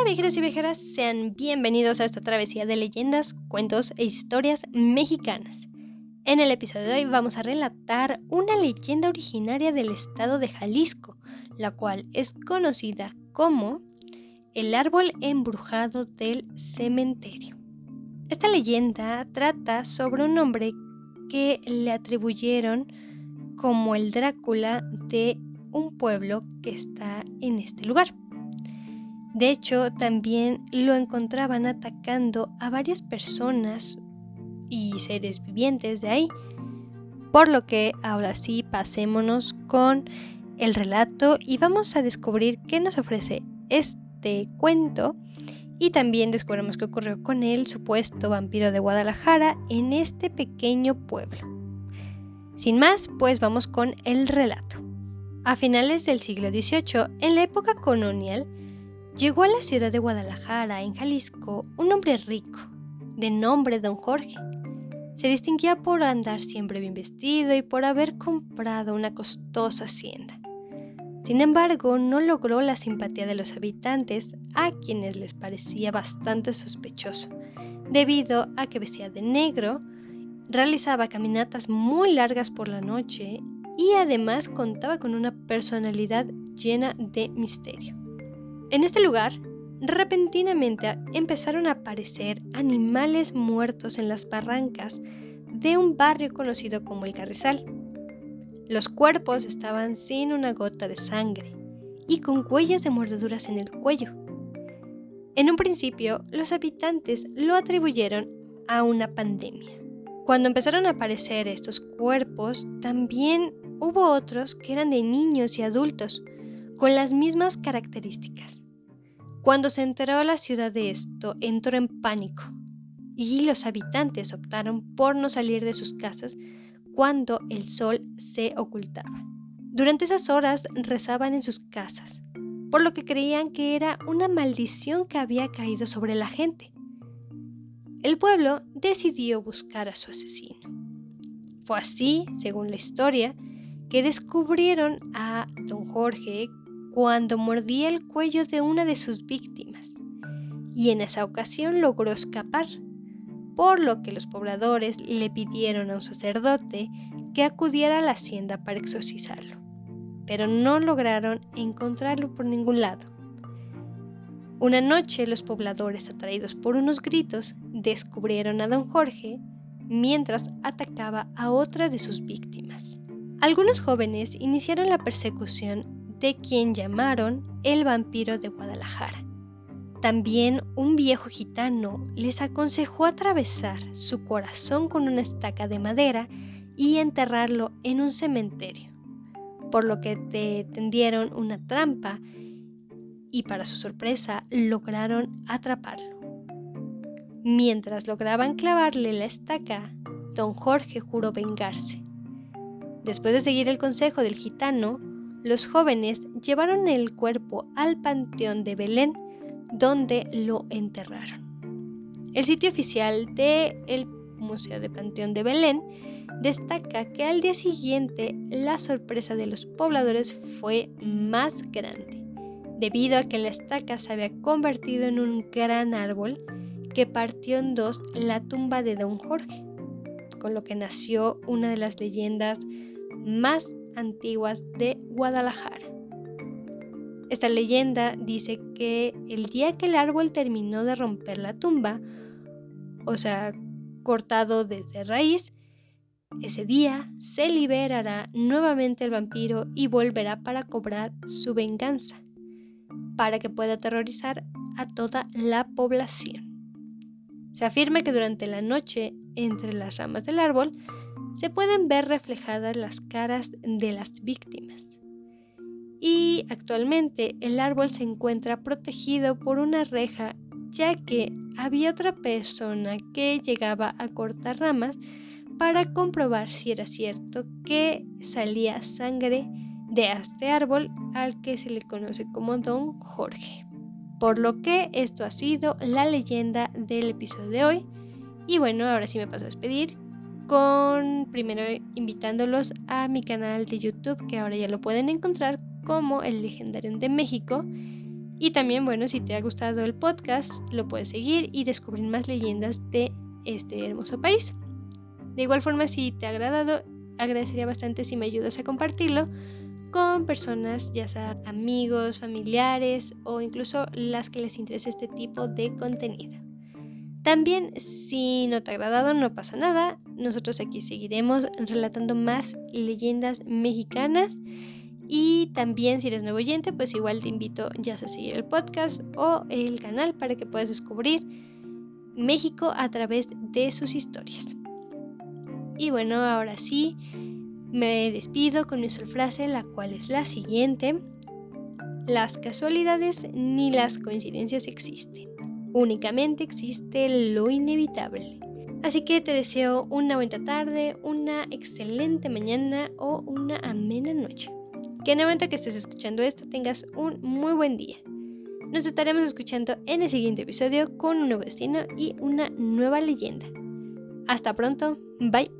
Hola viajeros y viajeras, sean bienvenidos a esta travesía de leyendas, cuentos e historias mexicanas. En el episodio de hoy vamos a relatar una leyenda originaria del estado de Jalisco, la cual es conocida como el árbol embrujado del cementerio. Esta leyenda trata sobre un hombre que le atribuyeron como el Drácula de un pueblo que está en este lugar. De hecho, también lo encontraban atacando a varias personas y seres vivientes de ahí. Por lo que ahora sí pasémonos con el relato y vamos a descubrir qué nos ofrece este cuento y también descubrimos qué ocurrió con el supuesto vampiro de Guadalajara en este pequeño pueblo. Sin más, pues vamos con el relato. A finales del siglo XVIII, en la época colonial, Llegó a la ciudad de Guadalajara, en Jalisco, un hombre rico, de nombre Don Jorge. Se distinguía por andar siempre bien vestido y por haber comprado una costosa hacienda. Sin embargo, no logró la simpatía de los habitantes, a quienes les parecía bastante sospechoso, debido a que vestía de negro, realizaba caminatas muy largas por la noche y además contaba con una personalidad llena de misterio. En este lugar, repentinamente empezaron a aparecer animales muertos en las barrancas de un barrio conocido como el Carrizal. Los cuerpos estaban sin una gota de sangre y con huellas de mordeduras en el cuello. En un principio, los habitantes lo atribuyeron a una pandemia. Cuando empezaron a aparecer estos cuerpos, también hubo otros que eran de niños y adultos, con las mismas características. Cuando se enteró la ciudad de esto, entró en pánico y los habitantes optaron por no salir de sus casas cuando el sol se ocultaba. Durante esas horas rezaban en sus casas, por lo que creían que era una maldición que había caído sobre la gente. El pueblo decidió buscar a su asesino. Fue así, según la historia, que descubrieron a don Jorge cuando mordía el cuello de una de sus víctimas, y en esa ocasión logró escapar, por lo que los pobladores le pidieron a un sacerdote que acudiera a la hacienda para exorcizarlo, pero no lograron encontrarlo por ningún lado. Una noche los pobladores, atraídos por unos gritos, descubrieron a don Jorge mientras atacaba a otra de sus víctimas. Algunos jóvenes iniciaron la persecución de quien llamaron el vampiro de Guadalajara. También un viejo gitano les aconsejó atravesar su corazón con una estaca de madera y enterrarlo en un cementerio, por lo que te tendieron una trampa y para su sorpresa lograron atraparlo. Mientras lograban clavarle la estaca, don Jorge juró vengarse. Después de seguir el consejo del gitano, los jóvenes llevaron el cuerpo al Panteón de Belén, donde lo enterraron. El sitio oficial del Museo de Panteón de Belén destaca que al día siguiente la sorpresa de los pobladores fue más grande, debido a que la estaca se había convertido en un gran árbol que partió en dos la tumba de don Jorge, con lo que nació una de las leyendas más antiguas de Guadalajara. Esta leyenda dice que el día que el árbol terminó de romper la tumba, o sea, cortado desde raíz, ese día se liberará nuevamente el vampiro y volverá para cobrar su venganza, para que pueda aterrorizar a toda la población. Se afirma que durante la noche, entre las ramas del árbol, se pueden ver reflejadas las caras de las víctimas. Y actualmente el árbol se encuentra protegido por una reja ya que había otra persona que llegaba a cortar ramas para comprobar si era cierto que salía sangre de este árbol al que se le conoce como Don Jorge. Por lo que esto ha sido la leyenda del episodio de hoy. Y bueno, ahora sí me paso a despedir con primero invitándolos a mi canal de YouTube que ahora ya lo pueden encontrar como El Legendario de México Y también, bueno, si te ha gustado el podcast, lo puedes seguir y descubrir más leyendas de este hermoso país. De igual forma, si te ha agradado, agradecería bastante si me ayudas a compartirlo con personas, ya sea amigos, familiares o incluso las que les interese este tipo de contenido. También, si no te ha agradado, no pasa nada. Nosotros aquí seguiremos relatando más leyendas mexicanas. Y también, si eres nuevo oyente, pues igual te invito ya a seguir el podcast o el canal para que puedas descubrir México a través de sus historias. Y bueno, ahora sí, me despido con nuestra frase, la cual es la siguiente. Las casualidades ni las coincidencias existen. Únicamente existe lo inevitable. Así que te deseo una buena tarde, una excelente mañana o una amena noche. Que en el momento que estés escuchando esto tengas un muy buen día. Nos estaremos escuchando en el siguiente episodio con un nuevo destino y una nueva leyenda. Hasta pronto, bye.